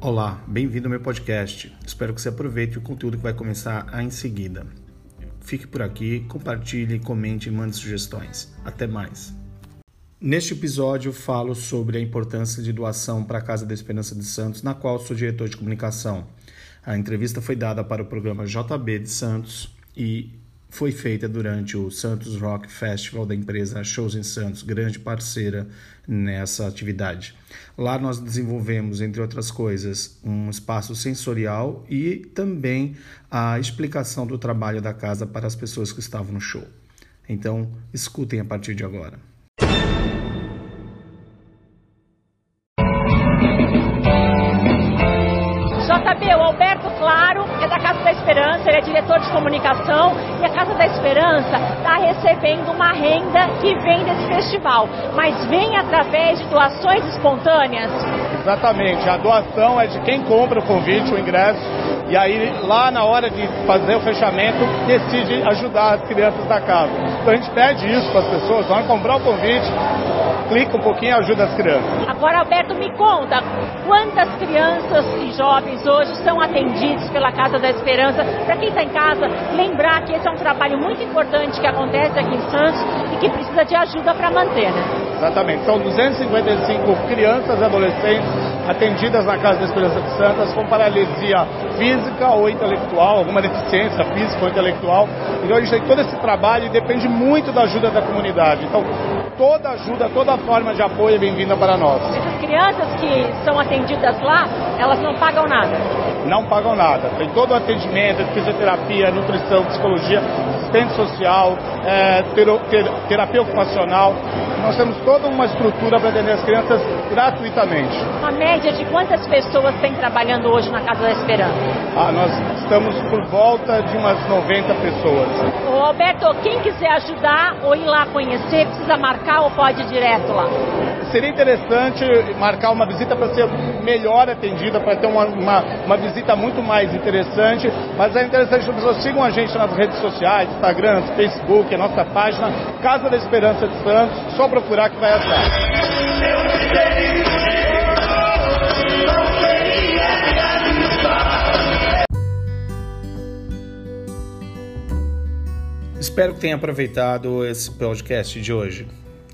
Olá, bem-vindo ao meu podcast. Espero que você aproveite o conteúdo que vai começar em seguida. Fique por aqui, compartilhe, comente e mande sugestões. Até mais. Neste episódio falo sobre a importância de doação para a Casa da Esperança de Santos, na qual sou diretor de comunicação. A entrevista foi dada para o programa JB de Santos e foi feita durante o Santos Rock Festival da empresa Shows em Santos, grande parceira nessa atividade. Lá nós desenvolvemos, entre outras coisas, um espaço sensorial e também a explicação do trabalho da casa para as pessoas que estavam no show. Então, escutem a partir de agora. JB, o Alberto Esperança, ele é diretor de comunicação e a Casa da Esperança está recebendo uma renda que vem desse festival, mas vem através de doações espontâneas. Exatamente, a doação é de quem compra o convite, o ingresso, e aí lá na hora de fazer o fechamento decide ajudar as crianças da casa. Então a gente pede isso para as pessoas, vão comprar o convite, clica um pouquinho e ajuda as crianças. Agora, Alberto, me conta quantas crianças e jovens hoje são atendidos pela Casa da Esperança. Para quem está em casa, lembrar que esse é um trabalho muito importante que acontece aqui em Santos e que precisa de ajuda para manter, né? Exatamente. São 255 crianças e adolescentes atendidas na Casa da Esperança de Santos com paralisia física ou intelectual, alguma deficiência física ou intelectual. Então a gente tem todo esse trabalho e depende muito da ajuda da comunidade. Então toda ajuda, toda forma de apoio é bem-vinda para nós. Essas crianças que são atendidas lá, elas não pagam nada? Não pagam nada. Tem todo o atendimento, fisioterapia, nutrição, psicologia, assistente social, é, terapia ocupacional. Nós temos toda uma estrutura para atender as crianças gratuitamente. Uma média de quantas pessoas tem trabalhando hoje na Casa da Esperança? Ah, nós estamos por volta de umas 90 pessoas. Ô Alberto, quem quiser ajudar ou ir lá conhecer, precisa marcar ou pode ir direto lá? Seria interessante marcar uma visita para ser melhor atendida, para ter uma, uma, uma, visita muito mais interessante. Mas é interessante que as pessoas sigam a gente nas redes sociais, Instagram, Facebook, a nossa página Casa da Esperança de Santos. Só procurar que vai achar. Espero que tenha aproveitado esse podcast de hoje.